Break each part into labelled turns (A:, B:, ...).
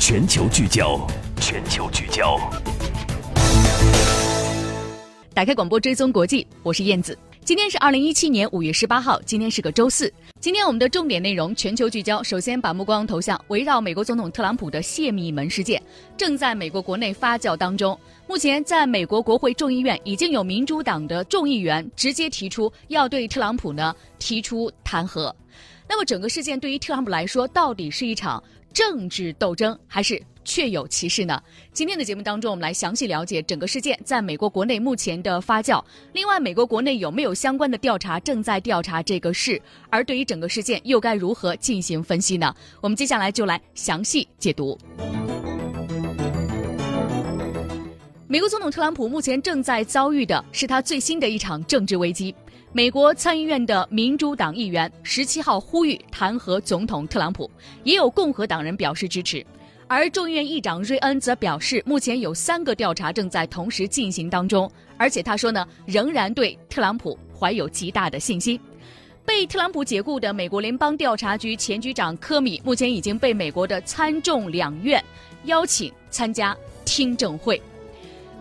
A: 全球聚焦，全球聚焦。
B: 打开广播，追踪国际，我是燕子。今天是二零一七年五月十八号，今天是个周四。今天我们的重点内容全球聚焦，首先把目光投向围绕美国总统特朗普的泄密门事件，正在美国国内发酵当中。目前，在美国国会众议院已经有民主党的众议员直接提出要对特朗普呢提出弹劾。那么，整个事件对于特朗普来说，到底是一场政治斗争，还是？确有其事呢。今天的节目当中，我们来详细了解整个事件在美国国内目前的发酵。另外，美国国内有没有相关的调查正在调查这个事？而对于整个事件又该如何进行分析呢？我们接下来就来详细解读。美国总统特朗普目前正在遭遇的是他最新的一场政治危机。美国参议院的民主党议员十七号呼吁弹劾总统特朗普，也有共和党人表示支持。而众议院议长瑞恩则表示，目前有三个调查正在同时进行当中，而且他说呢，仍然对特朗普怀有极大的信心。被特朗普解雇的美国联邦调查局前局长科米，目前已经被美国的参众两院邀请参加听证会。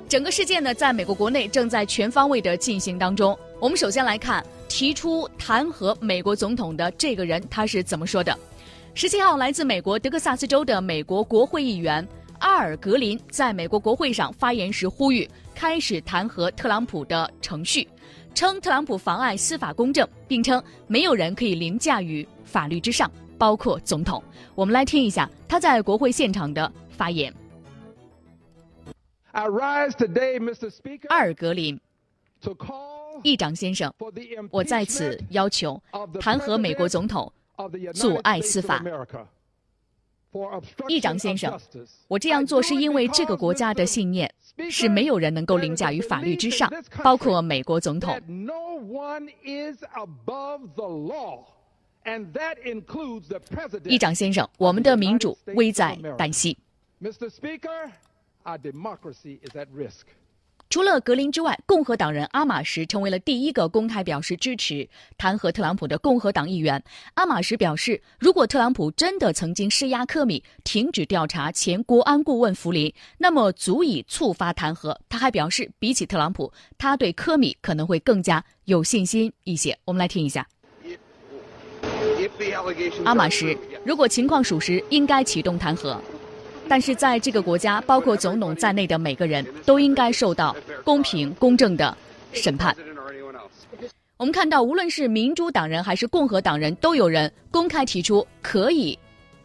B: 整个事件呢，在美国国内正在全方位的进行当中。我们首先来看提出弹劾美国总统的这个人，他是怎么说的。十七号，来自美国德克萨斯州的美国国会议员阿尔格林在美国国会上发言时呼吁开始弹劾特朗普的程序，称特朗普妨碍司法公正，并称没有人可以凌驾于法律之上，包括总统。我们来听一下他在国会现场的发言。阿尔格林，议长先生，我在此要求弹劾美国总统。阻碍司法，议长先生，我这样做是因为这个国家的信念是没有人能够凌驾于法律之上，包括美国总统。议长先生，我们的民主危在旦夕。除了格林之外，共和党人阿马什成为了第一个公开表示支持弹劾特朗普的共和党议员。阿马什表示，如果特朗普真的曾经施压科米停止调查前国安顾问弗林，那么足以触发弹劾。他还表示，比起特朗普，他对科米可能会更加有信心一些。我们来听一下，阿马什，如果情况属实，应该启动弹劾。但是在这个国家，包括总统在内的每个人都应该受到公平公正的审判。我们看到，无论是民主党人还是共和党人，都有人公开提出可以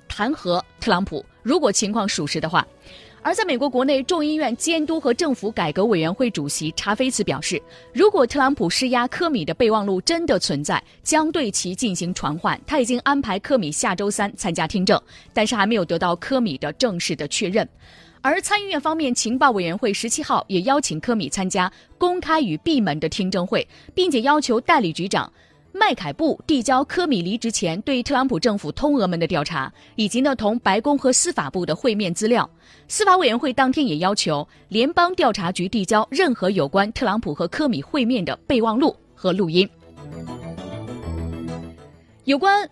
B: 弹劾特朗普，如果情况属实的话。而在美国国内，众议院监督和政府改革委员会主席查菲茨表示，如果特朗普施压科米的备忘录真的存在，将对其进行传唤。他已经安排科米下周三参加听证，但是还没有得到科米的正式的确认。而参议院方面情报委员会十七号也邀请科米参加公开与闭门的听证会，并且要求代理局长。麦凯布递交科米离职前对特朗普政府通俄门的调查，以及呢同白宫和司法部的会面资料。司法委员会当天也要求联邦调查局递交任何有关特朗普和科米会面的备忘录和录音。有关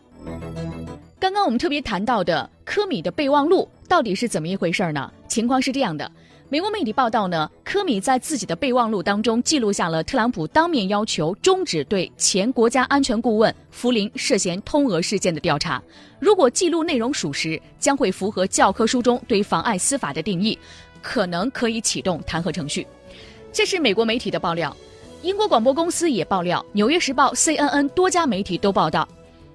B: 刚刚我们特别谈到的科米的备忘录到底是怎么一回事呢？情况是这样的。美国媒体报道呢，科米在自己的备忘录当中记录下了特朗普当面要求终止对前国家安全顾问福林涉嫌通俄事件的调查。如果记录内容属实，将会符合教科书中对妨碍司法的定义，可能可以启动弹劾程序。这是美国媒体的爆料，英国广播公司也爆料，《纽约时报》、CNN 多家媒体都报道，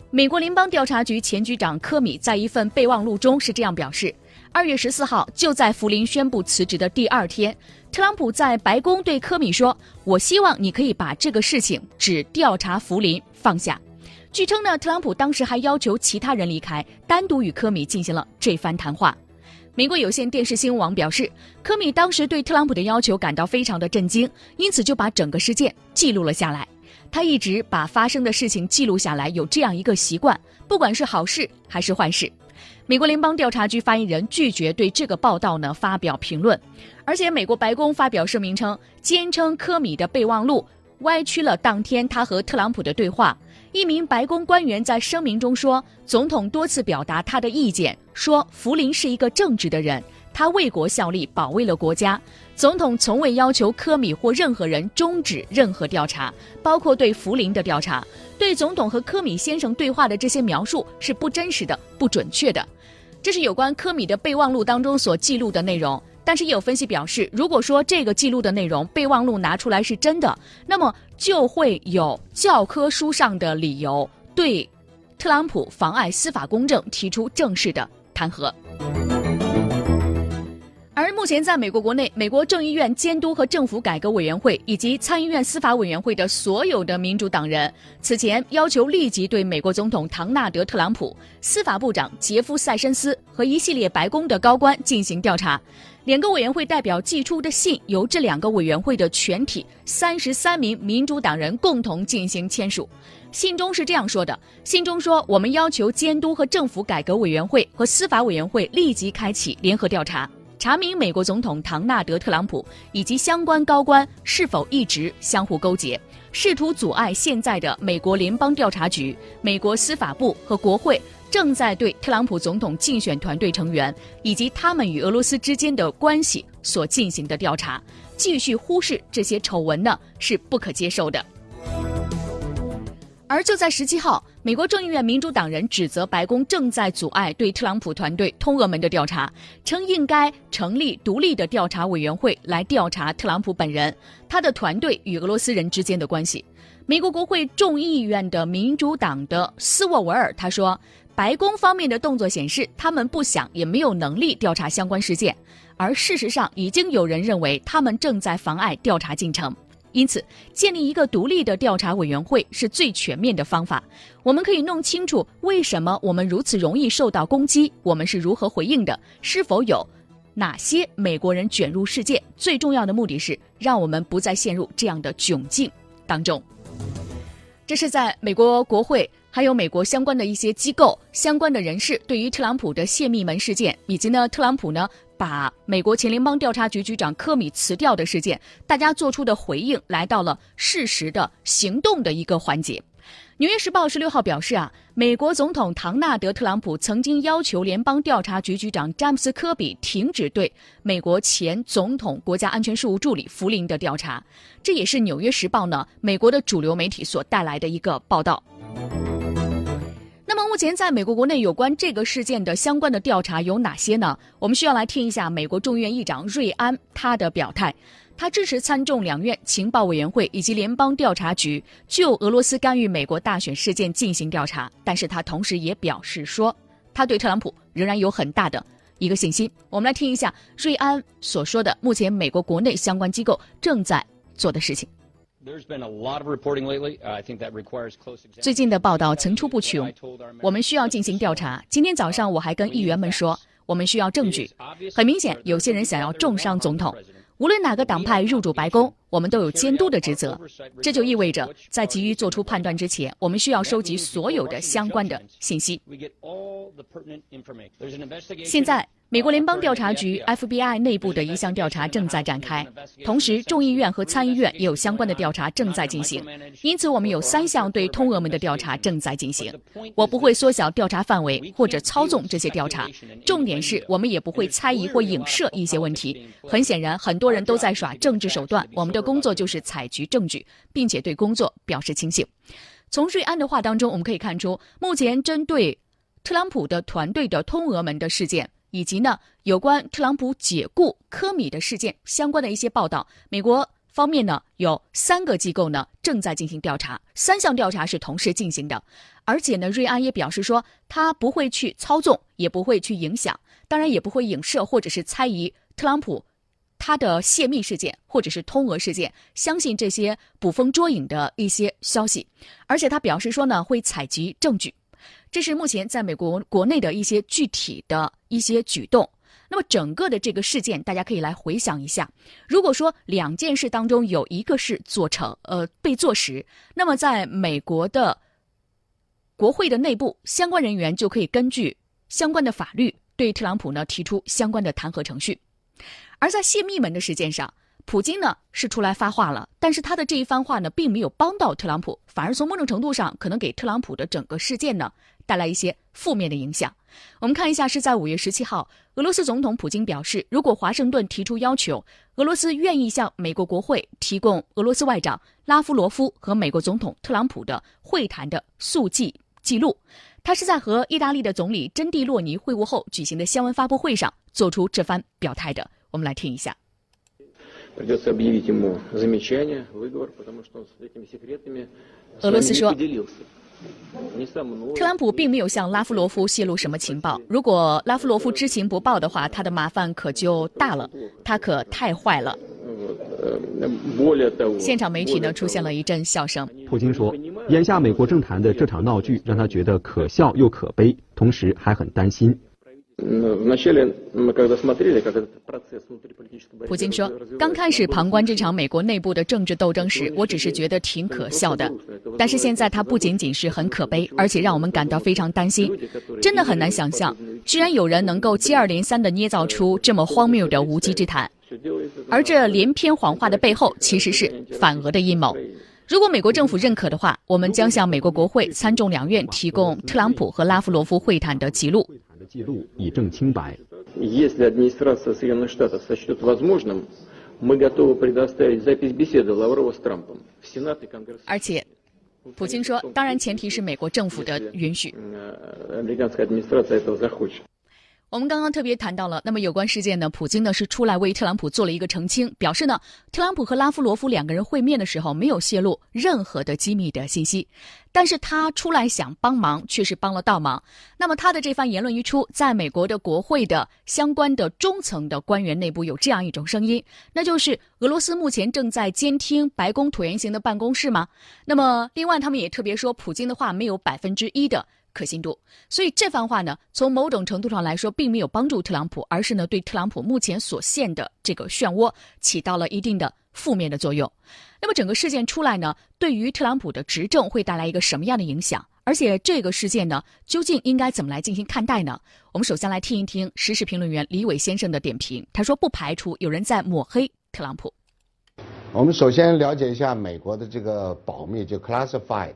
B: 美国联邦调查局前局长科米在一份备忘录中是这样表示。二月十四号，就在福林宣布辞职的第二天，特朗普在白宫对科米说：“我希望你可以把这个事情只调查福林放下。”据称呢，特朗普当时还要求其他人离开，单独与科米进行了这番谈话。美国有线电视新闻网表示，科米当时对特朗普的要求感到非常的震惊，因此就把整个事件记录了下来。他一直把发生的事情记录下来，有这样一个习惯，不管是好事还是坏事。美国联邦调查局发言人拒绝对这个报道呢发表评论，而且美国白宫发表声明称，坚称科米的备忘录歪曲了当天他和特朗普的对话。一名白宫官员在声明中说，总统多次表达他的意见，说福林是一个正直的人，他为国效力，保卫了国家。总统从未要求科米或任何人终止任何调查，包括对福林的调查。对总统和科米先生对话的这些描述是不真实的、不准确的。这是有关科米的备忘录当中所记录的内容。但是也有分析表示，如果说这个记录的内容备忘录拿出来是真的，那么就会有教科书上的理由对特朗普妨碍司法公正提出正式的弹劾。而目前在美国国内，美国众议院监督和政府改革委员会以及参议院司法委员会的所有的民主党人，此前要求立即对美国总统唐纳德·特朗普、司法部长杰夫·塞申斯和一系列白宫的高官进行调查。两个委员会代表寄出的信由这两个委员会的全体三十三名民主党人共同进行签署。信中是这样说的：信中说，我们要求监督和政府改革委员会和司法委员会立即开启联合调查。查明美国总统唐纳德·特朗普以及相关高官是否一直相互勾结，试图阻碍现在的美国联邦调查局、美国司法部和国会正在对特朗普总统竞选团队成员以及他们与俄罗斯之间的关系所进行的调查。继续忽视这些丑闻呢，是不可接受的。而就在十七号，美国众议院民主党人指责白宫正在阻碍对特朗普团队通俄门的调查，称应该成立独立的调查委员会来调查特朗普本人、他的团队与俄罗斯人之间的关系。美国国会众议院的民主党的斯沃维尔他说，白宫方面的动作显示，他们不想也没有能力调查相关事件，而事实上已经有人认为他们正在妨碍调查进程。因此，建立一个独立的调查委员会是最全面的方法。我们可以弄清楚为什么我们如此容易受到攻击，我们是如何回应的，是否有哪些美国人卷入事件。最重要的目的是让我们不再陷入这样的窘境当中。这是在美国国会还有美国相关的一些机构、相关的人士对于特朗普的泄密门事件，以及呢特朗普呢。把美国前联邦调查局局长科米辞掉的事件，大家做出的回应来到了事实的行动的一个环节。《纽约时报》十六号表示啊，美国总统唐纳德·特朗普曾经要求联邦调查局局长詹姆斯·科比停止对美国前总统国家安全事务助理福林的调查。这也是《纽约时报》呢美国的主流媒体所带来的一个报道。目前在美国国内有关这个事件的相关的调查有哪些呢？我们需要来听一下美国众议院议长瑞安他的表态，他支持参众两院情报委员会以及联邦调查局就俄罗斯干预美国大选事件进行调查，但是他同时也表示说，他对特朗普仍然有很大的一个信心。我们来听一下瑞安所说的，目前美国国内相关机构正在做的事情。最近的报道层出不穷，我们需要进行调查。今天早上我还跟议员们说，我们需要证据。很明显，有些人想要重伤总统。无论哪个党派入主白宫，我们都有监督的职责。这就意味着，在急于做出判断之前，我们需要收集所有的相关的信息。现在。美国联邦调查局 （FBI） 内部的一项调查正在展开，同时众议院和参议院也有相关的调查正在进行。因此，我们有三项对通俄门的调查正在进行。我不会缩小调查范围或者操纵这些调查，重点是我们也不会猜疑或影射一些问题。很显然，很多人都在耍政治手段，我们的工作就是采集证据，并且对工作表示清醒。从瑞安的话当中，我们可以看出，目前针对特朗普的团队的通俄门的事件。以及呢，有关特朗普解雇科米的事件相关的一些报道，美国方面呢有三个机构呢正在进行调查，三项调查是同时进行的，而且呢，瑞安也表示说，他不会去操纵，也不会去影响，当然也不会影射或者是猜疑特朗普他的泄密事件或者是通俄事件，相信这些捕风捉影的一些消息，而且他表示说呢，会采集证据。这是目前在美国国内的一些具体的一些举动。那么整个的这个事件，大家可以来回想一下。如果说两件事当中有一个是做成，呃，被坐实，那么在美国的国会的内部，相关人员就可以根据相关的法律对特朗普呢提出相关的弹劾程序。而在泄密门的事件上，普京呢是出来发话了，但是他的这一番话呢，并没有帮到特朗普，反而从某种程度上可能给特朗普的整个事件呢带来一些负面的影响。我们看一下，是在五月十七号，俄罗斯总统普京表示，如果华盛顿提出要求，俄罗斯愿意向美国国会提供俄罗斯外长拉夫罗夫和美国总统特朗普的会谈的速记记录。他是在和意大利的总理珍蒂洛尼会晤后举行的新闻发布会上做出这番表态的。我们来听一下。俄罗斯说，特朗普并没有向拉夫罗夫泄露什么情报。如果拉夫罗夫知情不报的话，他的麻烦可就大了，他可太坏了。现场媒体呢出现了一阵笑声。
C: 普京说，眼下美国政坛的这场闹剧让他觉得可笑又可悲，同时还很担心。
B: 普京说，刚开始旁观这场美国内部的政治斗争时，我只是觉得挺可笑的。但是现在它不仅仅是很可悲，而且让我们感到非常担心。真的很难想象，居然有人能够接二连三地捏造出这么荒谬的无稽之谈。而这连篇谎话的背后，其实是反俄的阴谋。如果美国政府认可的话，我们将向美国国会参众两院提供特朗普和拉夫罗夫会谈的记录。
C: 记录以证清白。
B: 而且，普京说，当然前提是美国政府的允许。我们刚刚特别谈到了，那么有关事件呢，普京呢是出来为特朗普做了一个澄清，表示呢，特朗普和拉夫罗夫两个人会面的时候没有泄露任何的机密的信息，但是他出来想帮忙，却是帮了倒忙。那么他的这番言论一出，在美国的国会的相关的中层的官员内部有这样一种声音，那就是俄罗斯目前正在监听白宫椭圆形的办公室吗？那么另外他们也特别说，普京的话没有百分之一的。可信度，所以这番话呢，从某种程度上来说，并没有帮助特朗普，而是呢，对特朗普目前所陷的这个漩涡起到了一定的负面的作用。那么整个事件出来呢，对于特朗普的执政会带来一个什么样的影响？而且这个事件呢，究竟应该怎么来进行看待呢？我们首先来听一听时事评论员李伟先生的点评。他说，不排除有人在抹黑特朗普。
D: 我们首先了解一下美国的这个保密，就 classified。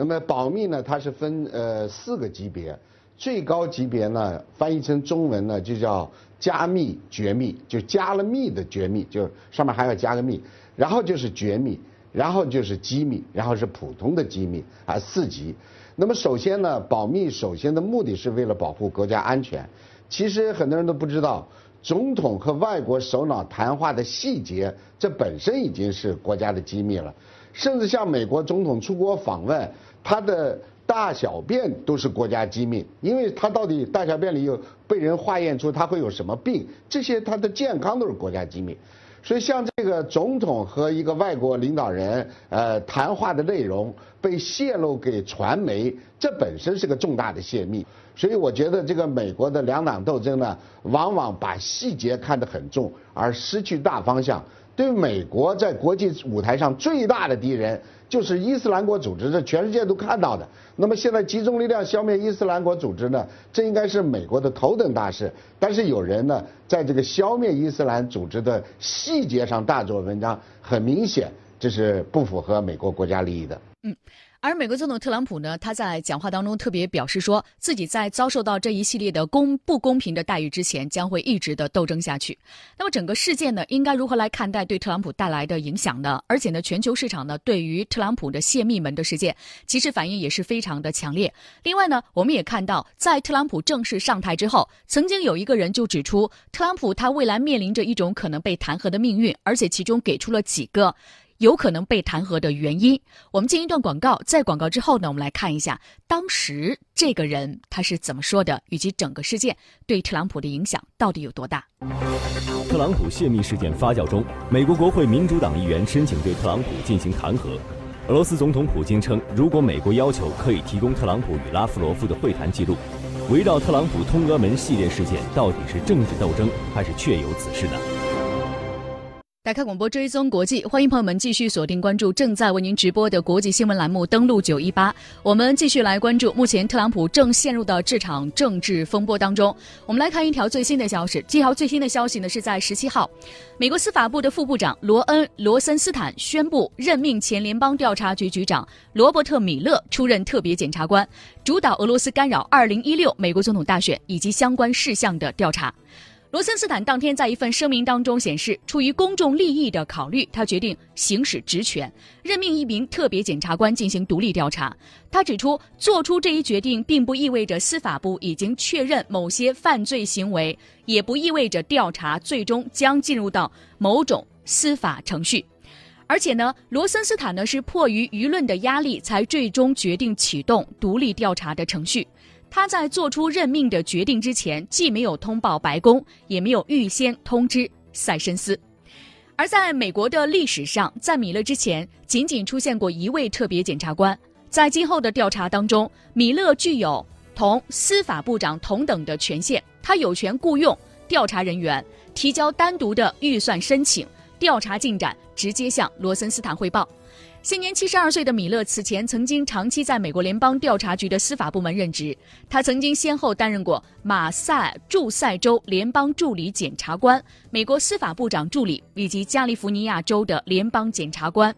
D: 那么保密呢，它是分呃四个级别，最高级别呢翻译成中文呢就叫加密绝密，就加了密的绝密，就上面还要加个密，然后就是绝密，然后就是机密，然后是普通的机密啊四级。那么首先呢，保密首先的目的是为了保护国家安全。其实很多人都不知道，总统和外国首脑谈话的细节，这本身已经是国家的机密了。甚至像美国总统出国访问。他的大小便都是国家机密，因为他到底大小便里有被人化验出他会有什么病，这些他的健康都是国家机密。所以像这个总统和一个外国领导人呃谈话的内容被泄露给传媒，这本身是个重大的泄密。所以我觉得这个美国的两党斗争呢，往往把细节看得很重，而失去大方向。对美国在国际舞台上最大的敌人就是伊斯兰国组织，这全世界都看到的。那么现在集中力量消灭伊斯兰国组织呢？这应该是美国的头等大事。但是有人呢，在这个消灭伊斯兰组织的细节上大做文章，很明显这是不符合美国国家利益的。嗯。
B: 而美国总统特朗普呢，他在讲话当中特别表示说，自己在遭受到这一系列的公不公平的待遇之前，将会一直的斗争下去。那么整个事件呢，应该如何来看待对特朗普带来的影响呢？而且呢，全球市场呢，对于特朗普的泄密门的事件，其实反应也是非常的强烈。另外呢，我们也看到，在特朗普正式上台之后，曾经有一个人就指出，特朗普他未来面临着一种可能被弹劾的命运，而且其中给出了几个。有可能被弹劾的原因。我们进一段广告，在广告之后呢，我们来看一下当时这个人他是怎么说的，以及整个事件对特朗普的影响到底有多大。
A: 特朗普泄密事件发酵中，美国国会民主党议员申请对特朗普进行弹劾。俄罗斯总统普京称，如果美国要求，可以提供特朗普与拉夫罗夫的会谈记录。围绕特朗普通俄门系列事件，到底是政治斗争，还是确有此事呢？
B: 打开广播追踪国际，欢迎朋友们继续锁定关注正在为您直播的国际新闻栏目，登录九一八。我们继续来关注目前特朗普正陷入的这场政治风波当中。我们来看一条最新的消息，这条最新的消息呢是在十七号，美国司法部的副部长罗恩·罗森斯坦宣布任命前联邦调查局局长罗伯特·米勒出任特别检察官，主导俄罗斯干扰二零一六美国总统大选以及相关事项的调查。罗森斯坦当天在一份声明当中显示，出于公众利益的考虑，他决定行使职权，任命一名特别检察官进行独立调查。他指出，做出这一决定并不意味着司法部已经确认某些犯罪行为，也不意味着调查最终将进入到某种司法程序。而且呢，罗森斯坦呢是迫于舆论的压力，才最终决定启动独立调查的程序。他在做出任命的决定之前，既没有通报白宫，也没有预先通知塞申斯。而在美国的历史上，在米勒之前，仅仅出现过一位特别检察官。在今后的调查当中，米勒具有同司法部长同等的权限，他有权雇佣调查人员，提交单独的预算申请，调查进展直接向罗森斯坦汇报。现年七十二岁的米勒此前曾经长期在美国联邦调查局的司法部门任职，他曾经先后担任过马萨诸塞州联邦助理检察官、美国司法部长助理以及加利福尼亚州的联邦检察官。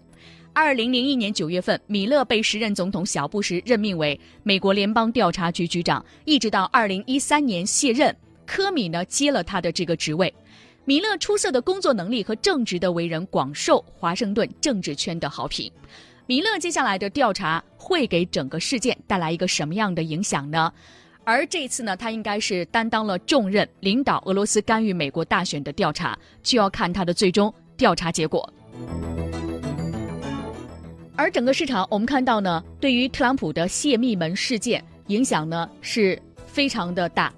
B: 二零零一年九月份，米勒被时任总统小布什任命为美国联邦调查局局长，一直到二零一三年卸任，科米呢接了他的这个职位。米勒出色的工作能力和正直的为人广受华盛顿政治圈的好评。米勒接下来的调查会给整个事件带来一个什么样的影响呢？而这次呢，他应该是担当了重任，领导俄罗斯干预美国大选的调查，就要看他的最终调查结果。而整个市场，我们看到呢，对于特朗普的泄密门事件影响呢是非常的大。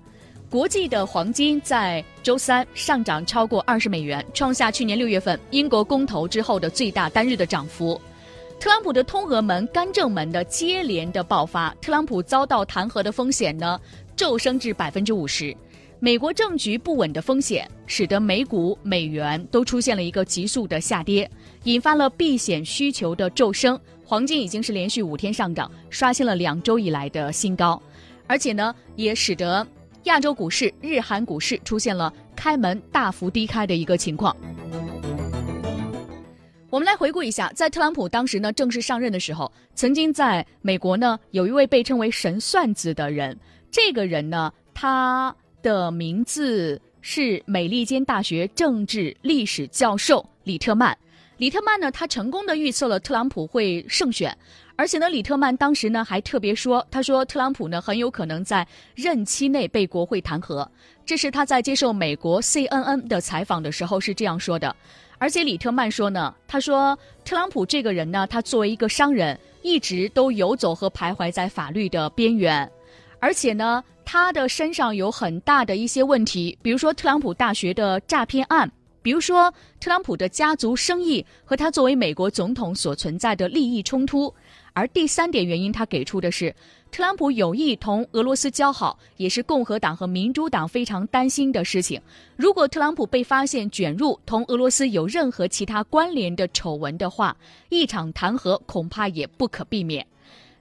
B: 国际的黄金在周三上涨超过二十美元，创下去年六月份英国公投之后的最大单日的涨幅。特朗普的通俄门、干政门的接连的爆发，特朗普遭到弹劾的风险呢骤升至百分之五十。美国政局不稳的风险，使得美股、美元都出现了一个急速的下跌，引发了避险需求的骤升。黄金已经是连续五天上涨，刷新了两周以来的新高，而且呢也使得。亚洲股市、日韩股市出现了开门大幅低开的一个情况。我们来回顾一下，在特朗普当时呢正式上任的时候，曾经在美国呢有一位被称为“神算子”的人，这个人呢他的名字是美利坚大学政治历史教授里特曼。里特曼呢，他成功的预测了特朗普会胜选。而且呢，里特曼当时呢还特别说，他说特朗普呢很有可能在任期内被国会弹劾。这是他在接受美国 CNN 的采访的时候是这样说的。而且里特曼说呢，他说特朗普这个人呢，他作为一个商人，一直都游走和徘徊在法律的边缘。而且呢，他的身上有很大的一些问题，比如说特朗普大学的诈骗案。比如说，特朗普的家族生意和他作为美国总统所存在的利益冲突，而第三点原因，他给出的是，特朗普有意同俄罗斯交好，也是共和党和民主党非常担心的事情。如果特朗普被发现卷入同俄罗斯有任何其他关联的丑闻的话，一场弹劾恐怕也不可避免。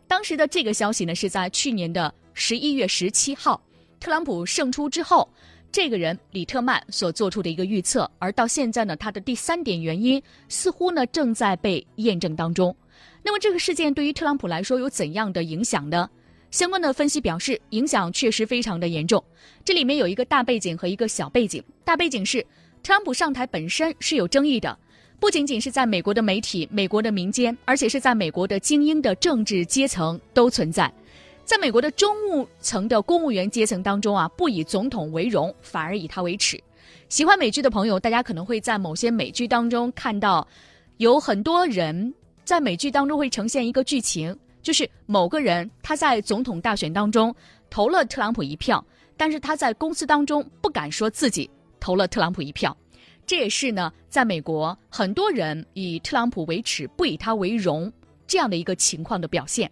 B: 当时的这个消息呢，是在去年的十一月十七号，特朗普胜出之后。这个人里特曼所做出的一个预测，而到现在呢，他的第三点原因似乎呢正在被验证当中。那么这个事件对于特朗普来说有怎样的影响呢？相关的分析表示，影响确实非常的严重。这里面有一个大背景和一个小背景。大背景是，特朗普上台本身是有争议的，不仅仅是在美国的媒体、美国的民间，而且是在美国的精英的政治阶层都存在。在美国的中务层的公务员阶层当中啊，不以总统为荣，反而以他为耻。喜欢美剧的朋友，大家可能会在某些美剧当中看到，有很多人在美剧当中会呈现一个剧情，就是某个人他在总统大选当中投了特朗普一票，但是他在公司当中不敢说自己投了特朗普一票。这也是呢，在美国很多人以特朗普为耻，不以他为荣这样的一个情况的表现。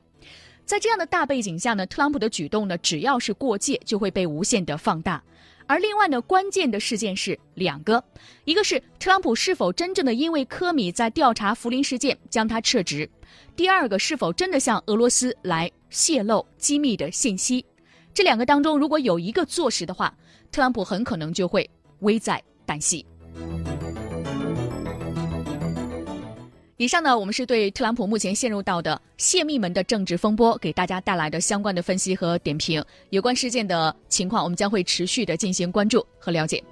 B: 在这样的大背景下呢，特朗普的举动呢，只要是过界，就会被无限的放大。而另外呢，关键的事件是两个，一个是特朗普是否真正的因为科米在调查福林事件将他撤职，第二个是否真的向俄罗斯来泄露机密的信息。这两个当中，如果有一个坐实的话，特朗普很可能就会危在旦夕。以上呢，我们是对特朗普目前陷入到的泄密门的政治风波，给大家带来的相关的分析和点评。有关事件的情况，我们将会持续的进行关注和了解。